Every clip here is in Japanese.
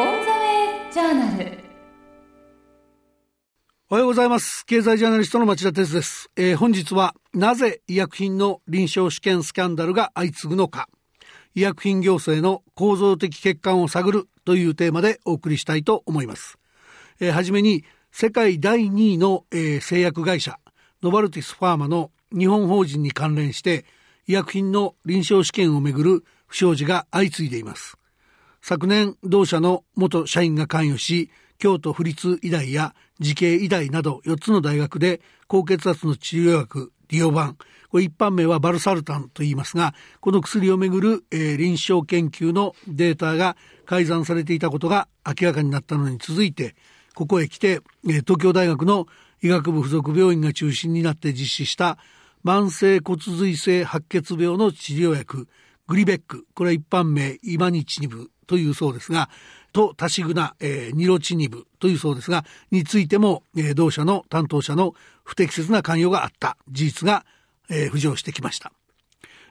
オンザウェイジャーナル。おはようございます。経済ジャーナリストの町田哲です、えー、本日はなぜ医薬品の臨床試験スキャンダルが相次ぐのか。医薬品行政の構造的欠陥を探るというテーマでお送りしたいと思います、えー、はじめに世界第2位の、えー、製薬会社ノバルティスファーマの日本法人に関連して医薬品の臨床試験をめぐる不祥事が相次いでいます。昨年同社の元社員が関与し京都府立医大や慈恵医大など4つの大学で高血圧の治療薬ディオバンこれ一般名はバルサルタンと言いますがこの薬をめぐる、えー、臨床研究のデータが改ざんされていたことが明らかになったのに続いてここへ来て、えー、東京大学の医学部附属病院が中心になって実施した慢性骨髄性白血病の治療薬グリベック。これは一般名イマニチニブというそうですがとタシグナ、えー、ニロチニブというそうですがについても、えー、同社の担当者の不適切な関与があった事実が、えー、浮上してきました、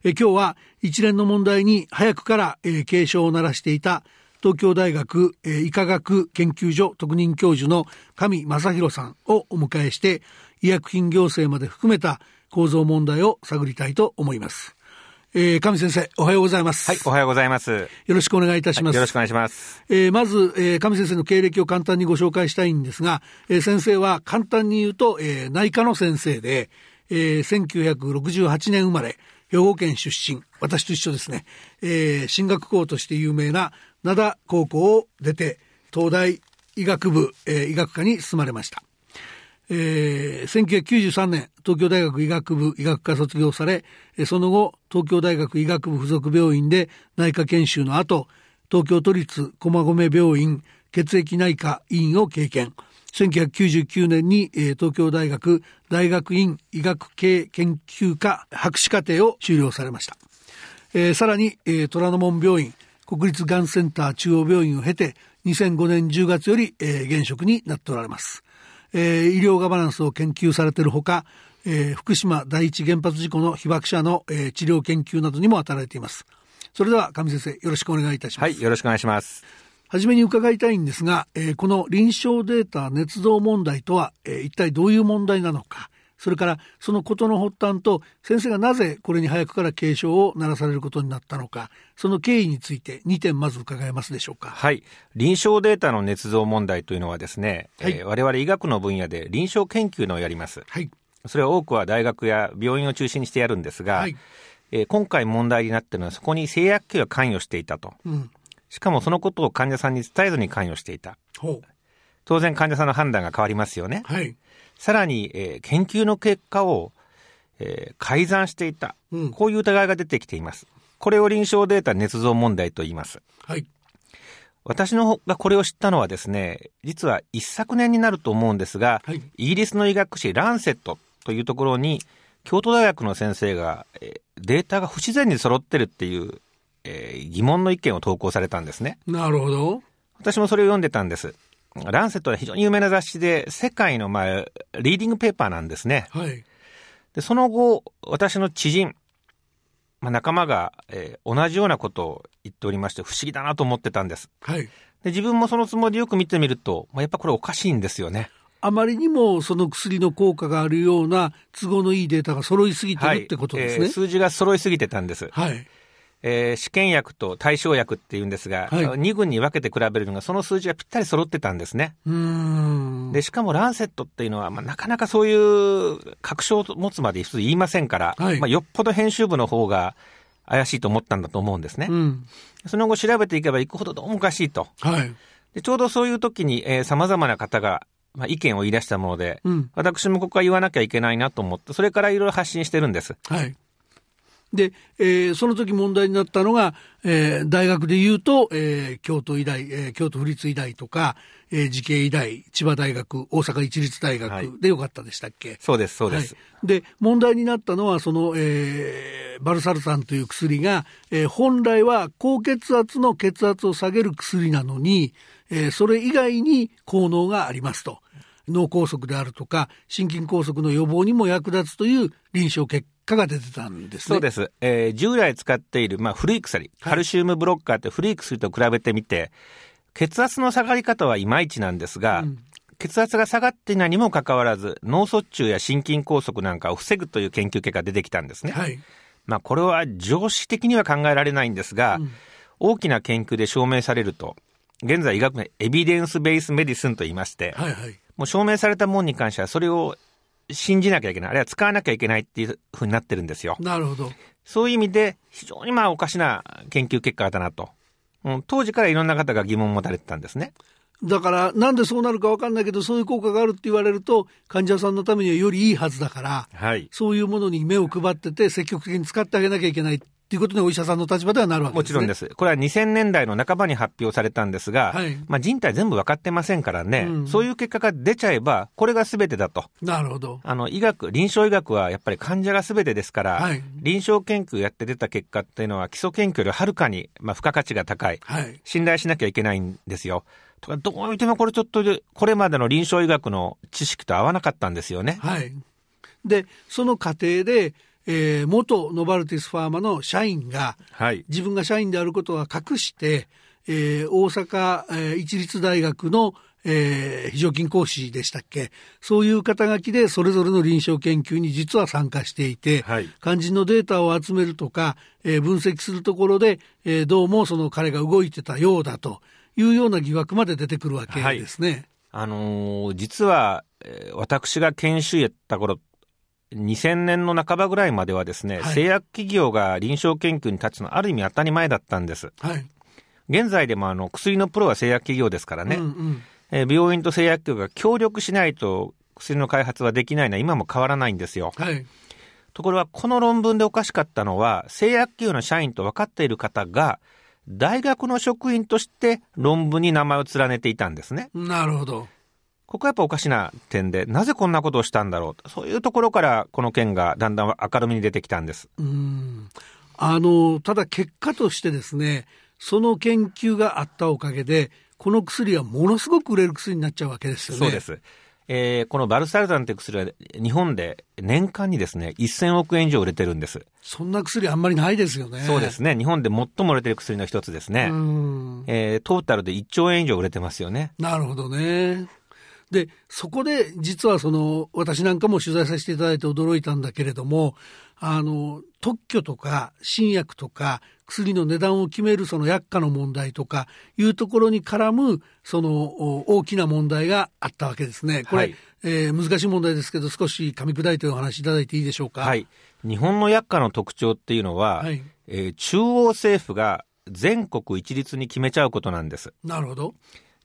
えー、今日は一連の問題に早くから、えー、警鐘を鳴らしていた東京大学、えー、医科学研究所特任教授の上正弘さんをお迎えして医薬品行政まで含めた構造問題を探りたいと思います。えー、上先生、おはようございます。はい、おはようございます。よろしくお願いいたします。はい、よろしくお願いします。えー、まず、えー、上先生の経歴を簡単にご紹介したいんですが、えー、先生は簡単に言うと、えー、内科の先生で、えー、1968年生まれ、兵庫県出身、私と一緒ですね、えー、進学校として有名な灘高校を出て、東大医学部、えー、医学科に進まれました。えー、1993年、東京大学医学部医学科卒業され、その後、東京大学医学部附属病院で内科研修の後、東京都立駒込病院血液内科医院を経験。1999年に、えー、東京大学大学院医学系研究科博士課程を修了されました。えー、さらに、えー、虎ノ門病院国立がんセンター中央病院を経て2005年10月より、え、現職になっておられます。えー、医療ガバナンスを研究されているほか、えー、福島第一原発事故の被爆者の、えー、治療研究などにも当たられています。それでは上先生よろしくお願いいたします。はい、よろしくお願いします。はじめに伺いたいんですが、えー、この臨床データ捏造問題とは、えー、一体どういう問題なのか、それからそのことの発端と先生がなぜこれに早くから警鐘を鳴らされることになったのかその経緯について2点まず伺えますでしょうか。はい。臨床データの捏造問題というのはですね、はい、えー、我々医学の分野で臨床研究のをやります、はい、それは多くは大学や病院を中心にしてやるんですが、はい、えー、今回問題になっているのはそこに製薬機が関与していたと、うん、しかもそのことを患者さんに伝えずに関与していた。当然患者さんの判断が変わりますよね、はいさらに、えー、研究の結果を、えー、改ざんしていた、うん、こういう疑いが出てきています。これを臨床データ捏造問題と言います。はい。私のがこれを知ったのはですね、実は一昨年になると思うんですが、はい、イギリスの医学誌ランセットというところに、京都大学の先生が、えー、データが不自然に揃ってるっていう、えー、疑問の意見を投稿されたんですね。なるほど。私もそれを読んでたんです。ランセットは非常に有名な雑誌で、世界の、まあ、リーディングペーパーなんですね。はい。で、その後、私の知人、まあ、仲間が、えー、同じようなことを言っておりまして、不思議だなと思ってたんです。はい。で、自分もそのつもりでよく見てみると、まあ、やっぱこれおかしいんですよね。あまりにもその薬の効果があるような都合のいいデータが揃いすぎてるってことですね。はい、えー、数字が揃いすぎてたんです。はい。えー、試験薬と対象薬っていうんですが、はい、2群に分けて比べるのがその数字がぴったり揃ってたんですね。でしかもランセットっていうのは、まあ、なかなかそういう確証を持つまで普通言いませんから、はい、まあ、よっぽど編集部の方が怪しいと思ったんだと思うんですね。うん、その後調べていけばいくほどどうもおかしいと。はい、でちょうどそういう時にさまざまな方がまあ、意見を言い出したもので、うん、私もここは言わなきゃいけないなと思って、それからいろいろ発信してるんです。はい。で、えー、その時問題になったのが、えー、大学で言うと、えー、京都医大、えー、京都府立医大とか、えー、慈恵医大、千葉大学、大阪一律大学でよかったでしたっけ、はい、そうです、そうです、はい、で、問題になったのは、その、えー、バルサルタンという薬が、えー、本来は高血圧の血圧を下げる薬なのに、えー、それ以外に効能がありますと。脳梗塞であるとか、心筋梗塞の予防にも役立つという臨床結果果が出てたんですね。そうです。えー、従来使っている、まあ、古い薬、カルシウムブロッカーって古い薬と比べてみて、血圧の下がり方はいまいちなんですが、うん、血圧が下がっていないにもかかわらず、脳卒中や心筋梗塞なんかを防ぐという研究結果が出てきたんですね。はい、まあ、これは常識的には考えられないんですが、うん、大きな研究で証明されると、現在医学のエビデンスベースメディスンと言いまして、はいはい、もう証明されたもんに関してはそれを信じなきゃいけない、あるいは使わなきゃいけないっていうふうになってるんですよ。なるほど。そういう意味で、非常にまあおかしな研究結果だなと。うん、当時からいろんな方が疑問を持たれてたんですね。だから、なんでそうなるか分かんないけど、そういう効果があるって言われると、患者さんのためにはよりいいはずだから、はい、そういうものに目を配ってて、積極的に使ってあげなきゃいけないということにお医者さんの立場ではなるわけね、もちろんです。これは2000年代の半ばに発表されたんですが、はい、まあ人体全部分かってませんからね、うん、そういう結果が出ちゃえば、これが全てだと。なるほど。あの、医学、臨床医学はやっぱり患者が全てですから、はい、臨床研究やって出た結果っていうのは基礎研究よりはるかに、まあ、付加価値が高い。はい、信頼しなきゃいけないんですよ。とか、どう見てもこれちょっと、これまでの臨床医学の知識と合わなかったんですよね。はい。で、その過程で、えー、元ノバルティスファーマの社員が、はい、自分が社員であることは隠して、えー、大阪、えー、一律大学の、えー、非常勤講師でしたっけ？そういう肩書きでそれぞれの臨床研究に実は参加していて、はい、肝心のデータを集めるとか、えー、分析するところで、えー、どうもその彼が動いてたようだというような疑惑まで出てくるわけですね。はい、あのー、実は、えー、私が研修やった頃2000年の半ばぐらいまではですね、はい、製薬企業が臨床研究に立つのはある意味当たり前だったんです。はい、現在でもあの薬のプロは製薬企業ですからね、うんうん、えー、病院と製薬企業が協力しないと薬の開発はできないのは今も変わらないんですよ。はい、ところがこの論文でおかしかったのは製薬企業の社員と分かっている方が大学の職員として論文に名前を連ねていたんですね。なるほど。ここはやっぱおかしな点で、なぜこんなことをしたんだろう？そういうところからこの件がだんだん明るみに出てきたんです。うんあの、ただ結果としてですね、その研究があったおかげで、この薬はものすごく売れる薬になっちゃうわけですよね。そうです。えー、このバルサルタンという薬は日本で年間にですね、1000億円以上売れてるんです。そんな薬あんまりないですよね。そうですね。日本で最も売れてる薬の一つですね。えー、トータルで1兆円以上売れてますよね。なるほどね。で、そこで実はその、私なんかも取材させていただいて驚いたんだけれども、あの、特許とか新薬とか薬の値段を決めるその薬価の問題とかいうところに絡むその大きな問題があったわけですね。これ、はい、えー、難しい問題ですけど少し噛み砕いてお話しいただいていいでしょうか？はい。日本の薬価の特徴っていうのは、はい、えー、中央政府が全国一律に決めちゃうことなんです。なるほど。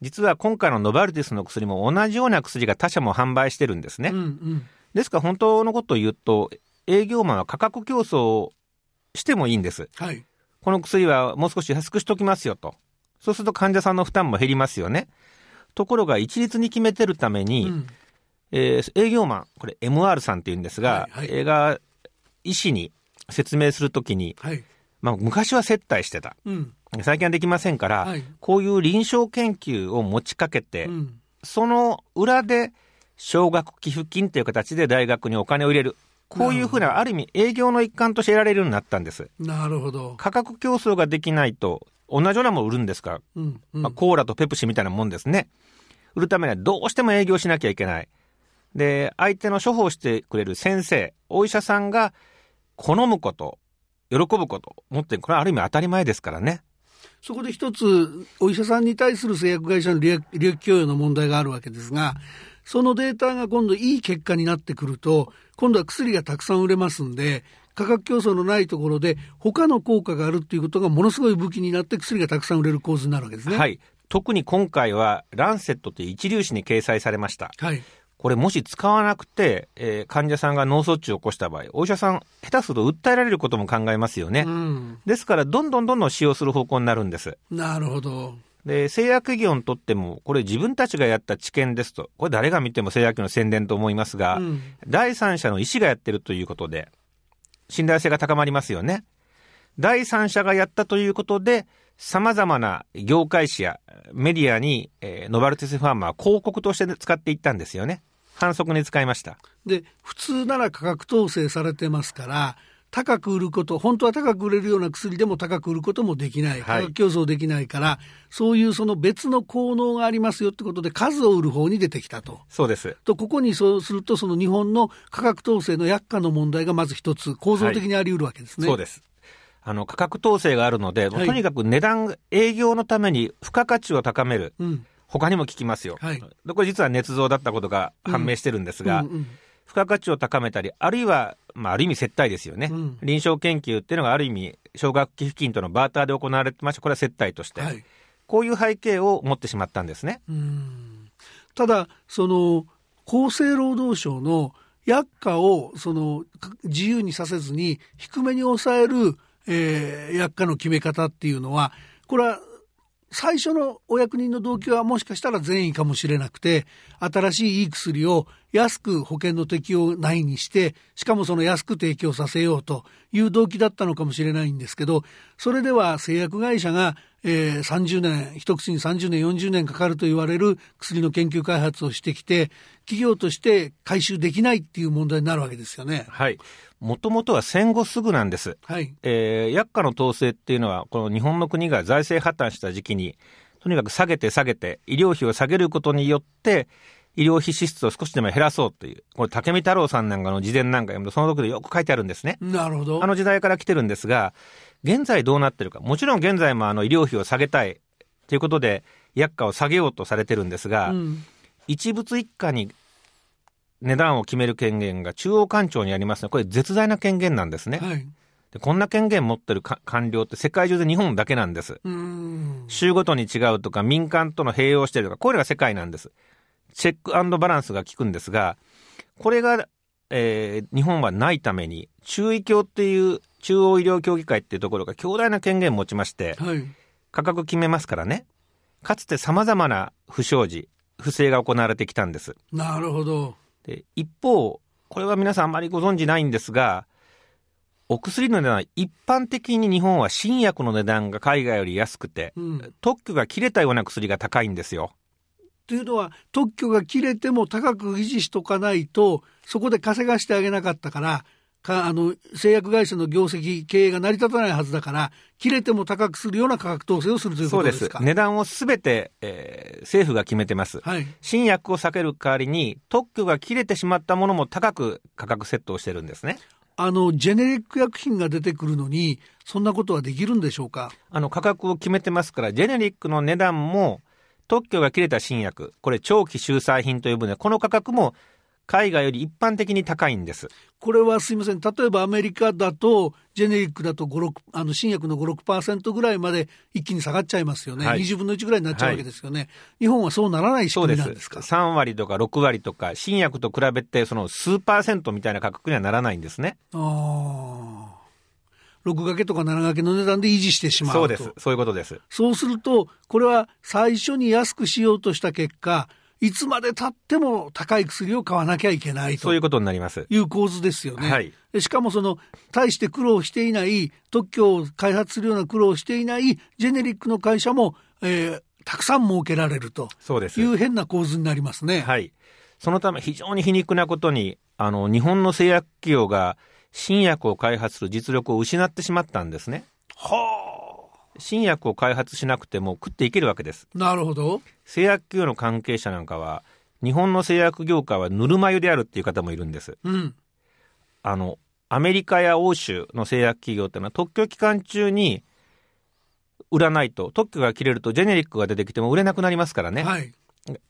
実は今回のノバルティスの薬も同じような薬が他社も販売してるんですね。うんうん、ですから本当のことを言うと、営業マンは価格競争をしてもいいんです。はい、この薬はもう少し安くしときますよと。そうすると患者さんの負担も減りますよね。ところが一律に決めてるために、うん、えー、営業マン、これ MR さんって言うんですが、はいはい、映画医師に説明するときに、はい、まあ昔は接待してた。うん最近はできませんから、はい、こういう臨床研究を持ちかけて、うん、その裏で奨学寄付金という形で大学にお金を入れる。こういうふうな、ある意味営業の一環として得られるようになったんです。なるほど。価格競争ができないと、同じようなものを売るんですから、うんうん、まあ、コーラとペプシみたいなもんですね。売るためにはどうしても営業しなきゃいけない。で、相手の処方してくれる先生、お医者さんが好むこと、喜ぶこと持ってこれはある意味当たり前ですからね。そこで一つ、お医者さんに対する製薬会社の利益供与の問題があるわけですが、そのデータが今度いい結果になってくると、今度は薬がたくさん売れますんで、価格競争のないところで他の効果があるっていうことがものすごい武器になって薬がたくさん売れる構図になるわけですね。はい。特に今回はランセットという一粒子に掲載されました。はい。これもし使わなくて、えー、患者さんが脳卒中を起こした場合、お医者さん、下手すると訴えられることも考えますよね。うん、ですから、どんどんどんどん使用する方向になるんです。なるほど。で、製薬企業にとっても、これ自分たちがやった知見ですと、これ誰が見ても製薬の宣伝と思いますが、うん、第三者の医師がやってるということで、信頼性が高まりますよね。第三者がやったということで、様々な業界誌やメディアに、えー、ノバルティスファーマーは広告として使っていったんですよね。反則に使いました。で、普通なら価格統制されてますから、高く売ること、本当は高く売れるような薬でも高く売ることもできない、価格競争できないから、はい、そういうその別の効能がありますよってことで、数を売る方に出てきたと。そうです。と、ここにそうすると、その日本の価格統制の薬価の問題がまず一つ、構造的にあり得るわけですね。はい、そうです。あの価格統制があるので、はい、とにかく値段、営業のために付加価値を高める、うん、他にも聞きますよ、はい、これ実は捏造だったことが判明してるんですが、うんうんうん。付加価値を高めたり、あるいは、まあ、ある意味接待ですよね、うん、臨床研究っていうのがある意味、奨学寄付金とのバーターで行われてまして、これは接待として、はい、こういう背景を持ってしまったんですね。ただ、その厚生労働省の薬価をその自由にさせずに低めに抑える、えー、薬価の決め方っていうのはこれは最初のお役人の動機はもしかしたら善意かもしれなくて新しいいい薬を安く保険の適用内にしてしかもその安く提供させようという動機だったのかもしれないんですけどそれでは製薬会社が、えー、30年一口に30年40年かかると言われる薬の研究開発をしてきて企業として回収できないっていう問題になるわけですよね。はいもともとは戦後すぐなんです。はい。えー、薬価の統制っていうのは、この日本の国が財政破綻した時期に、とにかく下げて下げて、医療費を下げることによって、医療費支出を少しでも減らそうという、これ、竹見太郎さんなんかの自伝なんか読むと、その時でよく書いてあるんですね。なるほど。あの時代から来てるんですが、現在どうなってるか、もちろん現在もあの医療費を下げたいということで、薬価を下げようとされてるんですが、うん、一物一家に値段を決める権限が中央官庁にありますので、これ絶大な権限なんですね。はい、でこんな権限持ってる官僚って世界中で日本だけなんです。州ごとに違うとか民間との併用してるとか、これが世界なんです。チェックバランスが効くんですが、これが、えー、日本はないために、中医協っていう中央医療協議会っていうところが強大な権限を持ちまして、はい、価格決めますからね。かつて様々な不祥事、不正が行われてきたんです。なるほど。で一方、これは皆さんあまりご存じないんですが、お薬の値段、一般的に日本は新薬の値段が海外より安くて、うん、特許が切れたような薬が高いんですよ。というのは特許が切れても高く維持しとかないとそこで稼がしてあげなかったからかあの製薬会社の業績経営が成り立たないはずだから切れても高くするような価格統制をするということですか？値段をすべて、えー、政府が決めてます、はい、新薬を避ける代わりに特許が切れてしまったものも高く価格設定をしてるんですね。あのジェネリック薬品が出てくるのにそんなことはできるんでしょうか？あの価格を決めてますからジェネリックの値段も特許が切れた新薬。これ長期収載品という分でこの価格も海外より一般的に高いんです。これはすみません、例えばアメリカだと、ジェネリックだと5、6あの新薬の5、6%ぐらいまで一気に下がっちゃいますよね、はい、20分の1ぐらいになっちゃうわけですよね、はい、日本はそうならない仕組みなんですか？です3割とか6割とか、新薬と比べて、その数パーセントみたいな価格にはならないんですね。あ6掛けとか7掛けの値段で維持してしまうそうです、そういうことです。そうすると、これは最初に安くしようとした結果、いつまでたっても高い薬を買わなきゃいけないと。そういうことになります。いう構図ですよね。はい、しかもその大して苦労していない特許を開発するような苦労をしていないジェネリックの会社も、えー、たくさん設けられると。いう変な構図になりますね。はい、そのため非常に皮肉なことにあの日本の製薬企業が新薬を開発する実力を失ってしまったんですね。はあ新薬を開発しなくても食っていけるわけです。なるほど。製薬企業の関係者なんかは、日本の製薬業界はぬるま湯であるっていう方もいるんです。うん。あの、アメリカや欧州の製薬企業っていうのは特許期間中に売らないと、特許が切れるとジェネリックが出てきても売れなくなりますからね。はい。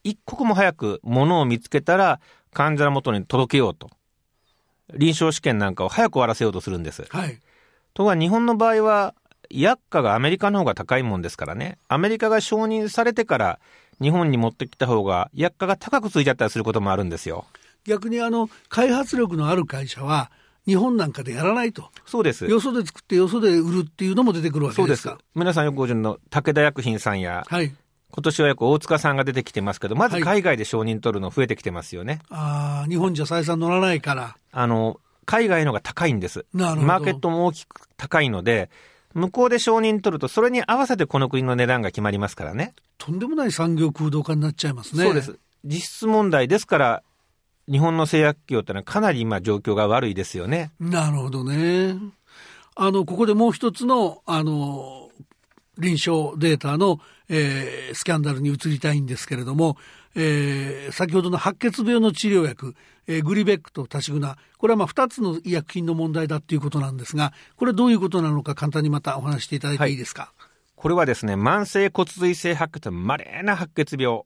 一刻も早く物を見つけたら患者のもとに届けようと。臨床試験なんかを早く終わらせようとするんです。はい。とは日本の場合は薬価がアメリカの方が高いもんですからね、アメリカが承認されてから日本に持ってきた方が薬価が高くついちゃったりすることもあるんですよ。逆にあの開発力のある会社は日本なんかでやらないと。そうです。よそで作ってよそで売るっていうのも出てくるわけですか。そうです。皆さんよくご存知の武田薬品さんや、はい、今年はよく大塚さんが出てきてますけど、まず海外で承認取るの増えてきてますよね。はい、ああ、日本じゃ採算乗らないから。あの、海外のが高いんです。なるほど。マーケットも大きく高いので、向こうで承認取ると、それに合わせてこの国の値段が決まりますからね。とんでもない産業空洞化になっちゃいますね。そうです。実質問題ですから、日本の製薬企業ってのはかなり今状況が悪いですよね。なるほどね。あの、ここでもう一つの、あの、臨床データの、えー、スキャンダルに移りたいんですけれども、えー、先ほどの白血病の治療薬、えー、グリベックと立ちグナ、これはまあ2つの医薬品の問題だということなんですが、これどういうことなのか簡単にまたお話していただいていいですか？はいこれはですね、慢性骨髄性白血、稀な白血病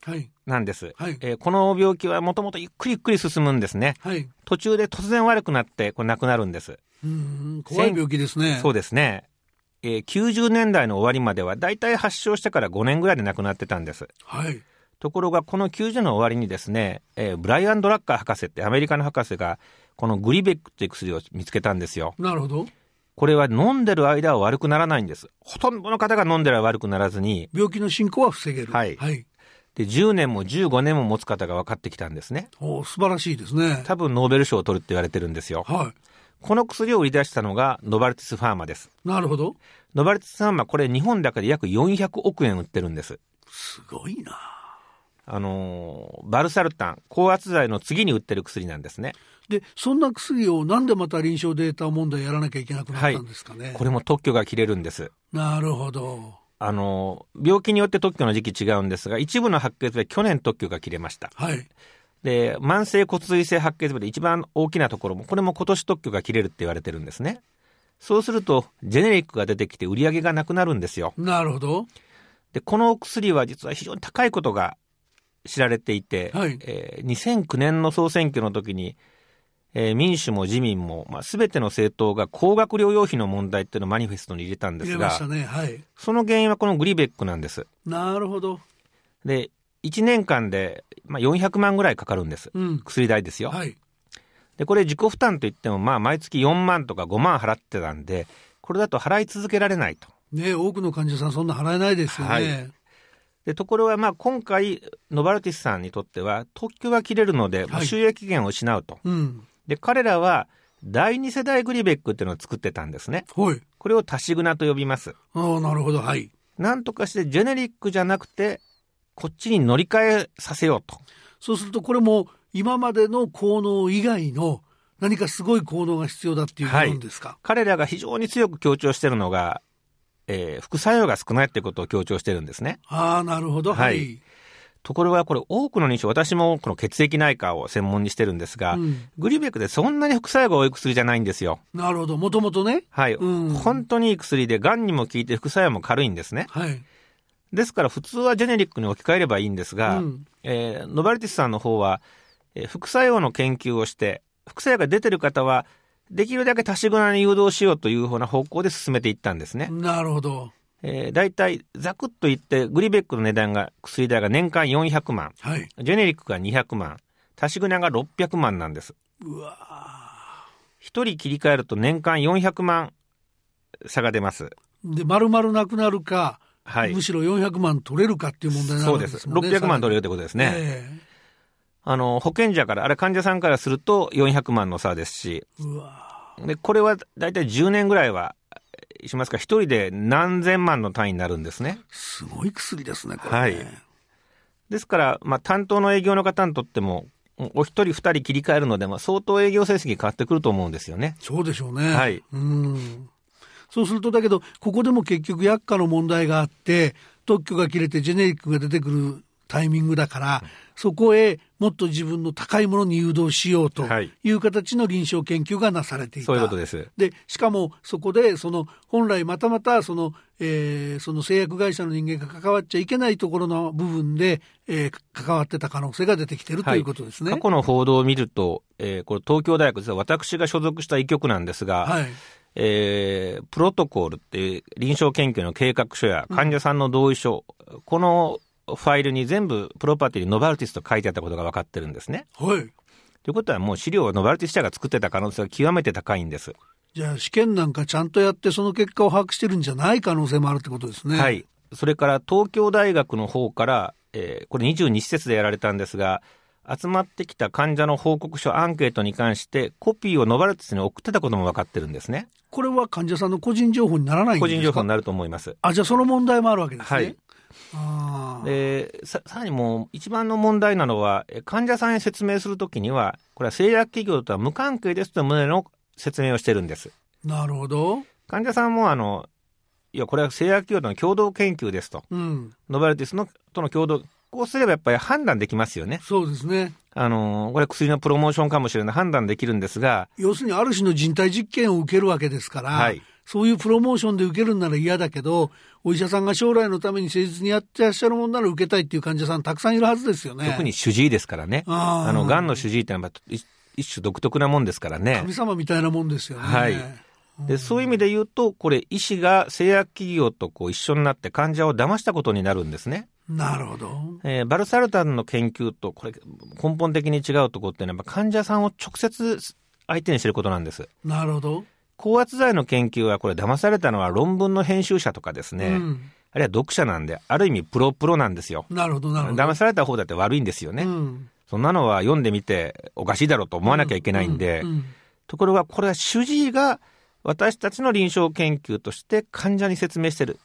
なんです。はいはい、えー、この病気はもともとゆっくりゆっくり進むんですね。はい、途中で突然悪くなって、これ亡くなるんです。うん怖い病気ですね。そうですね。えー、90年代の終わりまでは、だいたい発症してから5年ぐらいで亡くなってたんです。はい。ところが、この90年の終わりにですね、えー、ブライアン・ドラッカー博士ってアメリカの博士が、このグリベックっていう薬を見つけたんですよ。なるほど。これは飲んでる間は悪くならないんです。ほとんどの方が飲んでる間は悪くならずに。病気の進行は防げる。はい。はい。で、10年も15年も持つ方が分かってきたんですね。お素晴らしいですね。多分ノーベル賞を取るって言われてるんですよ。はい。この薬を売り出したのがノバルティスファーマです。なるほど。ノバルティスファーマ、これ日本だけで約400億円売ってるんです。すごいな。あのバルサルタン、高圧剤の次に売ってる薬なんですね。で、そんな薬をなんでまた臨床データ問題やらなきゃいけなくなったんですかね？はい、これも特許が切れるんです。なるほど。あの、病気によって特許の時期違うんですが、一部の白血病去年特許が切れました。はい。で、慢性骨髄性白血病で一番大きなところも、これも今年特許が切れるって言われてるんですね。そうすると、ジェネリックが出てきて売り上げがなくなるんですよ。なるほど。で、この薬は実は非常に高いことが知られていて、はい、えー、2009年の総選挙の時に、えー、民主も自民も、まあ、全ての政党が高額療養費の問題っていうのをマニフェストに入れたんですが、ねはい、その原因はこのグリベックなんです。なるほど。で、1年間で、まあ、400万ぐらいかかるんです。うん、薬代ですよ。はい、で、これ自己負担といっても、まあ、毎月4万とか5万払ってたんで、これだと払い続けられないと。ね多くの患者さんそんな払えないですよね。はいでところが、まあ、今回、ノバルティスさんにとっては、特許が切れるので、収益源を失うと、うん、で、彼らは第二世代グリベックっていうのを作ってたんですね。はい。これを足しグナと呼びます。ああ、なるほど、はい。なんとかしてジェネリックじゃなくて、こっちに乗り換えさせようと。そうするとこれも今までの効能以外の何かすごい効能が必要だっていうことですか、はい、彼らが非常に強く強調してるのが、えー、副作用が少ないってことを強調してるんですね。ああ、なるほど。はい。ところがこれ多くの認証、私もこの血液内科を専門にしてるんですが、うん、グリベックでそんなに副作用が多い薬じゃないんですよ。なるほど。もともとね。はい、うん。本当にいい薬で、癌にも効いて副作用も軽いんですね。はい。ですから普通はジェネリックに置き換えればいいんですが、うん、えー、ノバルティスさんの方は、えー、副作用の研究をして、副作用が出てる方は、できるだけ足し蔵に誘導しようというふうな方向で進めていったんですね。なるほど。えー、大体ざくっと言ってグリベックの値段が薬代が年間400万、はい、ジェネリックが200万。足し船が600万なんです。うわ一人切り替えると年間400万差が出ます。で丸々なくなるか、はい、むしろ400万取れるかっていう問題なんですねそうです600万取れるってことですね、えーあの、保険者から、あれ患者さんからすると400万の差ですし、で、これは大体10年ぐらいはしますか、一人で何千万の単位になるんですね。すごい薬ですね、これ、ね、はい。ですから、まあ、担当の営業の方にとっても、お一人二人切り替えるので、まあ、相当営業成績変わってくると思うんですよね。そうでしょうね。はい。うん。そうすると、だけど、ここでも結局薬価の問題があって、特許が切れてジェネリックが出てくるタイミングだから、そこへもっと自分の高いものに誘導しようという形の臨床研究がなされていた。そういうことです。で、しかもそこで、その本来またまたその、えー、その製薬会社の人間が関わっちゃいけないところの部分で、えー、関わってた可能性が出てきてるということですね。過去の報道を見ると、えー、これ東京大学です私が所属した医局なんですが、はいえー、プロトコールっていう臨床研究の計画書や患者さんの同意書、うん、このファイルに全部プロパティにノバルティスと書いてあったことが分かってるんですね。はい。ということはもう資料をノバルティス社が作ってた可能性が極めて高いんです。じゃあ試験なんかちゃんとやってその結果を把握してるんじゃない可能性もあるってことですね。はい。それから東京大学の方から、えー、これ22施設でやられたんですが、集まってきた患者の報告書アンケートに関してコピーをノバルティスに送ってたことも分かってるんですね。これは患者さんの個人情報にならないんですか？個人情報になると思います。あ、じゃあその問題もあるわけですね。はい。あでささらにもう一番の問題なのは、患者さんへ説明するときには、これは製薬企業とは無関係ですという旨の説明をしてるんです。なるほど。患者さんもあの、いや、これは製薬企業との共同研究ですと。うん、ノバルティスのとの共同、こうすればやっぱり判断できますよね。そうですね。あの、これ薬のプロモーションかもしれない判断できるんですが。要するにある種の人体実験を受けるわけですから、はい、そういうプロモーションで受けるんなら嫌だけど、お医者さんが将来のために誠実にやってらっしゃるもんなら受けたいっていう患者さんたくさんいるはずですよね。特に主治医ですからね。あの、癌の主治医ってのは一種独特なもんですからね。神様みたいなもんですよね。はい。でそういう意味で言うと、これ、医師が製薬企業とこう一緒になって患者を騙したことになるんですね。なるほど。えー、バルサルタンの研究と、これ、根本的に違うところっていうのは、患者さんを直接相手にしてることなんです。なるほど。高圧剤の研究は、これ、騙されたのは論文の編集者とかですね、うん、あるいは読者なんで、ある意味、プロプロなんですよ。なるほど、なるほど。騙された方だって悪いんですよね。うん、そんなのは読んでみて、おかしいだろうと思わなきゃいけないんで、うんところが、これは主治医が、私たちの臨床研究として患者に説明してる。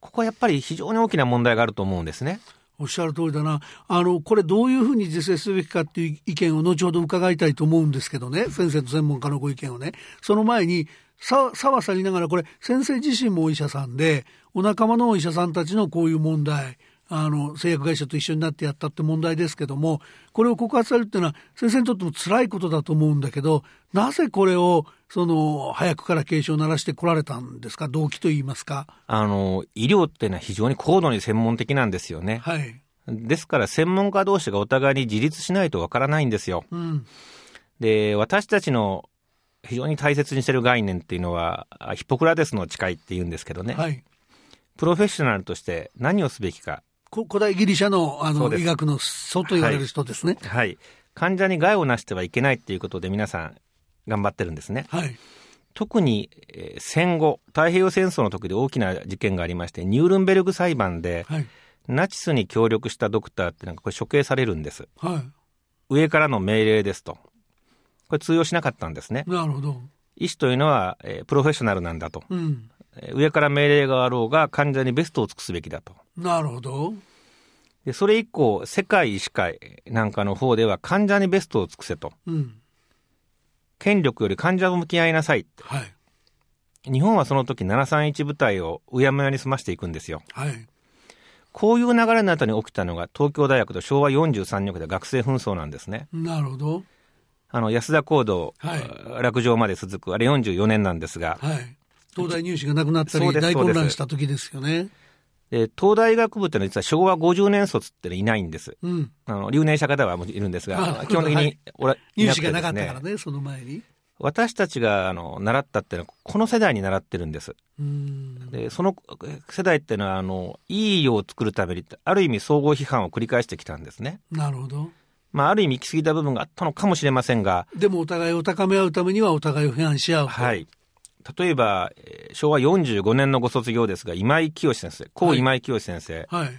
ここはやっぱり非常に大きな問題があると思うんですね。おっしゃる通りだな。あの、これどういうふうに是正すべきかっていう意見を後ほど伺いたいと思うんですけどね。先生と専門家のご意見をね。その前に、さ、さわさりながらこれ、先生自身もお医者さんで、お仲間のお医者さんたちのこういう問題、あの製薬会社と一緒になってやったって問題ですけどもこれを告発されるっていうのは先生にとっても辛いことだと思うんだけどなぜこれをその早くから警鐘を鳴らしてこられたんですか？動機といいますか。あの医療っていうのは非常に高度に専門的なんですよね。はい、ですから専門家同士がお互いに自立しないとわからないんですよ。うん、で私たちの非常に大切にしてる概念っていうのはヒポクラテスの誓いっていうんですけどね、はい、プロフェッショナルとして何をすべきか古代ギリシャのあの医学の祖と言われる人ですね、はい、はい、患者に害をなしてはいけないっていうことで皆さん頑張ってるんですね。はい、特に、えー、戦後太平洋戦争の時で大きな事件がありましてニュールンベルグ裁判で、はい、ナチスに協力したドクターってなんかこれ処刑されるんです、はい、上からの命令ですと。これ通用しなかったんですね。なるほど。医師というのは、えー、プロフェッショナルなんだと、うん、上から命令があろうが患者にベストを尽くすべきだとなるほど。で、それ以降、世界医師会なんかの方では患者にベストを尽くせと。うん、権力より患者を向き合いなさい。はい。日本はその時731部隊をうやむやに済ましていくんですよ。はい。こういう流れの後に起きたのが東京大学と昭和43年で学生紛争なんですね。なるほど。あの、安田講堂、はい、落城まで続く、あれ44年なんですが。はい。東大入試がなくなったり、大混乱した時ですよね。で、東大学部ってのは実は昭和50年卒ってのいないんです。うん、あの、留年者方はいるんですが、基本的に、はい、入試がなかったからね、その前に。私たちがあの習ったっていうのはこの世代に習ってるんです。でその世代っていうのはあのいい医療を作るためにある意味総合批判を繰り返してきたんですね。なるほど。まあある意味行き過ぎた部分があったのかもしれませんが。でもお互いを高め合うためにはお互いを批判し合う。はい。例えば、昭和45年のご卒業ですが、今井清先生、高今井清先生。はい。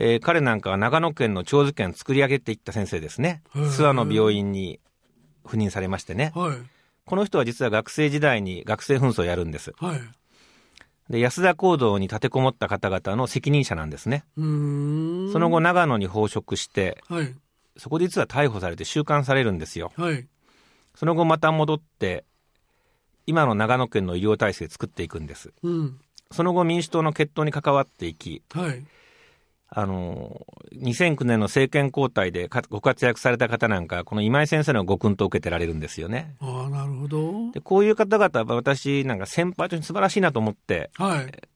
えー、彼なんかは長野県の長寿県作り上げていった先生ですね。諏訪の病院に赴任されましてね。はい。この人は実は学生時代に学生紛争をやるんです。はい。で、安田講堂に立てこもった方々の責任者なんですね。その後、長野に奉職して、はい、そこで実は逮捕されて収監されるんですよ。はい、その後また戻って、今の長野県の医療体制作っていくんです、うん、その後民主党の決闘に関わっていき、はい、あの2009年の政権交代でご活躍された方なんかこの今井先生のご訓と受けてられるんですよねああなるほどでこういう方々は私なんか先輩として素晴らしいなと思って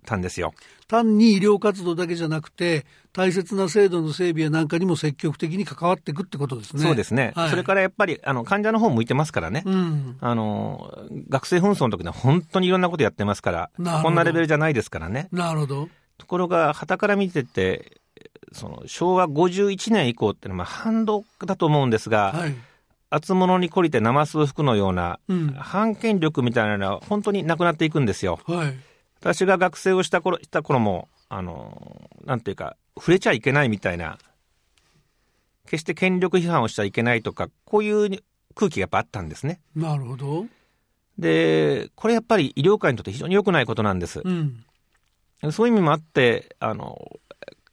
たんですよ、はい、単に医療活動だけじゃなくて大切な制度の整備やなんかにも積極的に関わっていくってことですね。そうですね。はい、それからやっぱり、あの、患者の方向いてますからね。うん、あの、学生紛争の時には本当にいろんなことやってますから、こんなレベルじゃないですからね。なるほど。ところが、旗から見てて、その、昭和51年以降っていうのは、反動だと思うんですが、はい厚物に懲りてナマスを吹くのような、うん、反権力みたいなのは本当になくなっていくんですよ。はい、私が学生をした頃した頃もあのなんていうか触れちゃいけないみたいな、決して権力批判をしちゃいけないとか、こういう空気がやっぱあったんですね。なるほど。で、これやっぱり医療界にとって非常に良くないことなんです。うん、そういう意味もあって、あの、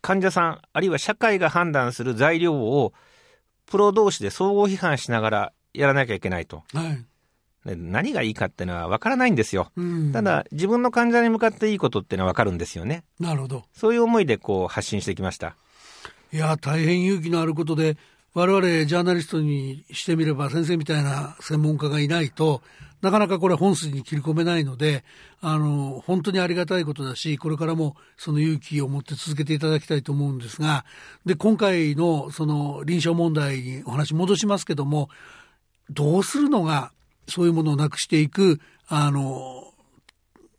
患者さん、あるいは社会が判断する材料を、プロ同士で相互批判しながらやらなきゃいけないと。はい。何がいいかっていうのは分からないんですよ、うん、ただ自分の患者に向かっていいことっていうのは分かるんですよね。なるほど。そういう思いでこう発信してきました。いや大変勇気のあることで我々ジャーナリストにしてみれば先生みたいな専門家がいないとなかなかこれ本筋に切り込めないのであの本当にありがたいことだしこれからもその勇気を持って続けていただきたいと思うんですがで今回のその臨床問題にお話戻しますけどもどうするのがそういうものをなくしていくあの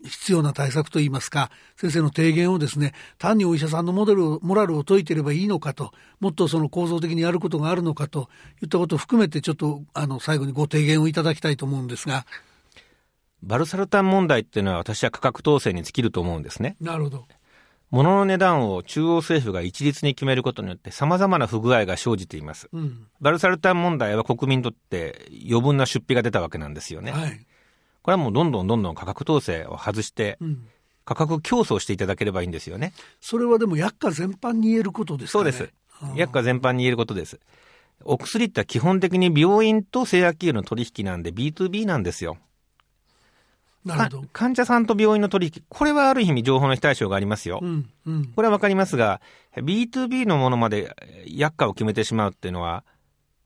必要な対策といいますか先生の提言をですね単にお医者さんのモデルモラルを解いていればいいのかともっとその構造的にやることがあるのかといったことを含めてちょっとあの最後にご提言をいただきたいと思うんですがバルサルタン問題っていうのは私は価格統制に尽きると思うんですね。なるほど物の値段を中央政府が一律に決めることによって様々な不具合が生じています。うん、バルサルタン問題は国民にとって余分な出費が出たわけなんですよね。はい、これはもうどんどんどんどん価格統制を外して、うん、価格競争していただければいいんですよね。それはでも薬価全般に言えることですかね。そうです。薬価全般に言えることです。お薬って基本的に病院と製薬企業の取引なんで B2B なんですよ。なるほど患者さんと病院の取引、これはある意味情報の非対称がありますよ。うんうん、これはわかりますが、B2B のものまで薬価を決めてしまうっていうのは、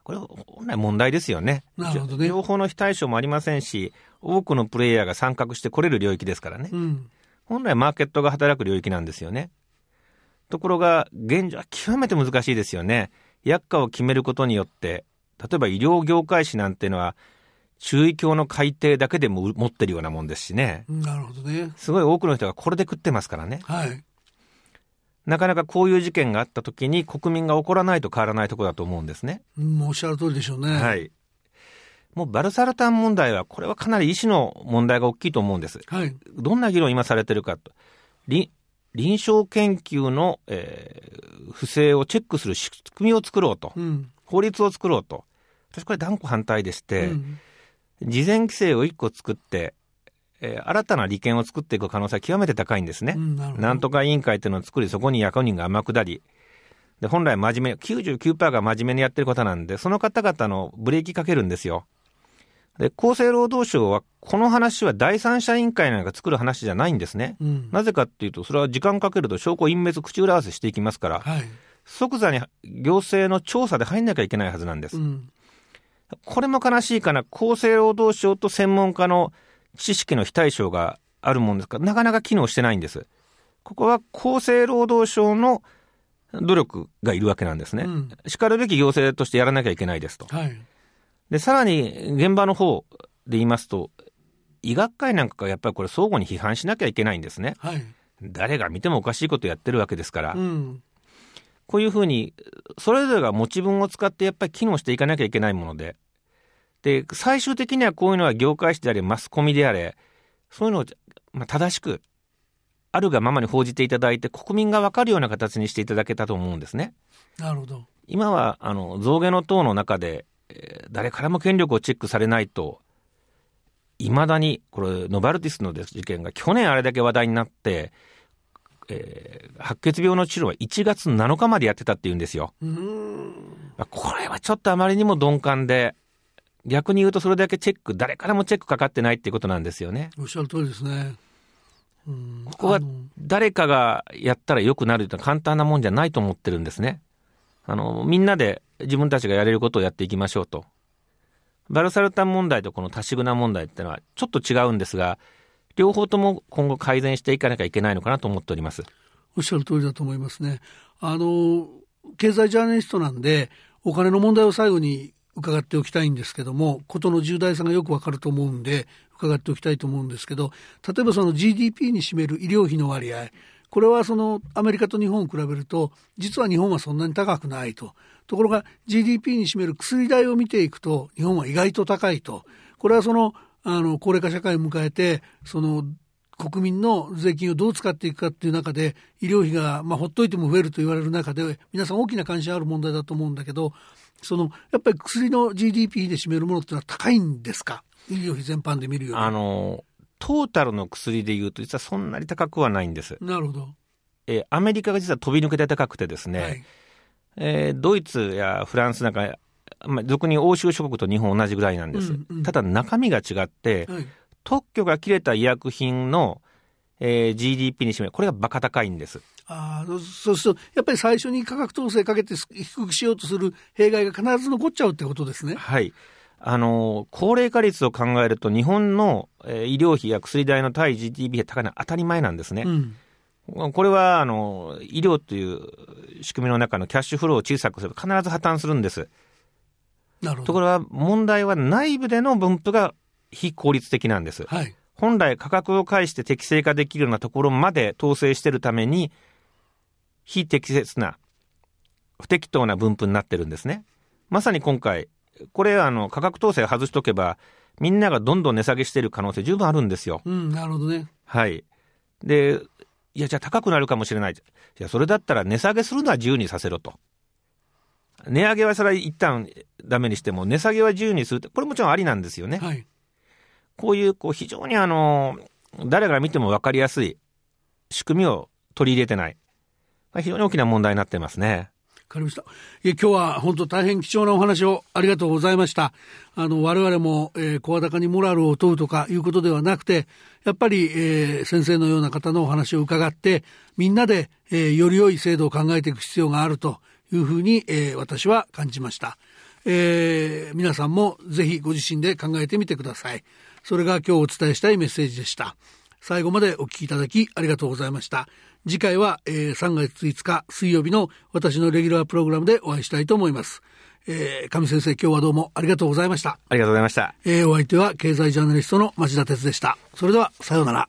これ本来問題ですよね。なるほどね。情報の非対称もありませんし、多くのプレイヤーが参画してこれる領域ですからね。うん、本来マーケットが働く領域なんですよね。ところが、現状は極めて難しいですよね。薬価を決めることによって、例えば医療業界誌なんていうのは、中医協の改定だけでも持ってるようなもんですしね。なるほどね。すごい多くの人がこれで食ってますからね。はい。なかなかこういう事件があった時に国民が怒らないと変わらないところだと思うんですね。うん、おっしゃる通りでしょうね。はい。もうバルサルタン問題は、これはかなり医師の問題が大きいと思うんです。はい。どんな議論今されてるかと。臨床研究の、えー、不正をチェックする仕組みを作ろうと。うん、法律を作ろうと。私これ断固反対でして、うん、事前規制を1個作って、えー、新たな利権を作っていく可能性は極めて高いんですね。うん、なんとか委員会っていうのを作り、そこに役人が天下り、で本来真面目、99%が真面目にやってることなんで、その方々のブレーキかけるんですよ。で、厚生労働省は、この話は第三者委員会なんか作る話じゃないんですね。うん、なぜかっていうと、それは時間かけると証拠隠滅、口裏合わせしていきますから、はい、即座に行政の調査で入んなきゃいけないはずなんです。うん、これも悲しいかな、厚生労働省と専門家の知識の非対称があるもんですから、なかなか機能してないんです。ここは厚生労働省の努力がいるわけなんですね。うん、しかるべき行政としてやらなきゃいけないですと。はい、で、さらに現場の方で言いますと、医学会なんかがやっぱりこれ相互に批判しなきゃいけないんですね。はい、誰が見てもおかしいことやってるわけですから。うん、こういうふうに、それぞれが持ち分を使ってやっぱり機能していかなきゃいけないもので、で、最終的にはこういうのは業界誌であれ、マスコミであれ、そういうのを、まあ、正しく、あるがままに報じていただいて、国民が分かるような形にしていただけたと思うんですね。なるほど。今は、あの、象牙の塔の中で、えー、誰からも権力をチェックされないと、いまだに、これ、ノバルティスの事件が去年あれだけ話題になって、えー、白血病の治療は1月7日までやってたっていうんですよ。これはちょっとあまりにも鈍感で、逆に言うとそれだけチェック、誰からもチェックかかってないっていうことなんですよね。おっしゃる通りですね。ここは誰かがやったら良くなるというのは簡単なもんじゃないと思ってるんですね。あの、みんなで自分たちがやれることをやっていきましょうと。バルサルタン問題とこのタシグナ問題ってのはちょっと違うんですが、両方とも今後改善していかなきゃいけないのかなと思っております。おっしゃる通りだと思いますね。あの、経済ジャーナリストなんで、お金の問題を最後に伺っておきたいんですけども事の重大さがよくわかると思うんで伺っておきたいと思うんですけど例えばその GDP に占める医療費の割合これはそのアメリカと日本を比べると実は日本はそんなに高くないと。ところが GDP に占める薬代を見ていくと日本は意外と高いと。これはそのあの高齢化社会を迎えてその国民の税金をどう使っていくかっていう中で医療費が、まあ、ほっといても増えると言われる中で皆さん大きな関心ある問題だと思うんだけどそのやっぱり薬の GDP で占めるものっていうのは高いんですか？医療費全般で見るよあのトータルの薬でいうと実はそんなに高くはないんです。なるほどえー、アメリカが実は飛び抜けて高くてですね、はい、えー、ドイツやフランスなんか、まあ、俗に欧州諸国と日本同じぐらいなんです。うんうん、ただ中身が違って、はい、特許が切れた医薬品の、えー、GDP に占めこれがバカ高いんです。あそうすると、やっぱり最初に価格統制かけて低くしようとする弊害が必ず残っちゃうってことですね。はい。あの、高齢化率を考えると、日本の、えー、医療費や薬代の対 GDP が高いのは当たり前なんですね。うん、これは、あの、医療という仕組みの中のキャッシュフローを小さくすると必ず破綻するんです。ところが、問題は内部での分布が非効率的なんです。はい。本来価格を介して適正化できるようなところまで統制しているために、非適切な、不適当な分布になってるんですね。まさに今回、これ、あの、価格統制外しとけば、みんながどんどん値下げしている可能性十分あるんですよ。うん、なるほどね。はい。で、いや、じゃあ高くなるかもしれない。いや、それだったら値下げするのは自由にさせろと。値上げはそれは一旦ダメにしても、値下げは自由にするって、これもちろんありなんですよね。はい。こういう、こう、非常にあの、誰が見ても分かりやすい仕組みを取り入れてない。非常に大きな問題になってますね。かりました。え今日は本当大変貴重なお話をありがとうございました。あの、我々も、えー、声高にモラルを問うとかいうことではなくて、やっぱり、えー、先生のような方のお話を伺って、みんなで、えー、より良い制度を考えていく必要があるというふうに、えー、私は感じました。えー、皆さんもぜひご自身で考えてみてください。それが今日お伝えしたいメッセージでした。最後までお聞きいただきありがとうございました。次回は、えー、3月5日水曜日の私のレギュラープログラムでお会いしたいと思います。えー、上先生今日はどうもありがとうございました。ありがとうございました。えー、お相手は経済ジャーナリストの町田哲でした。それでは、さようなら。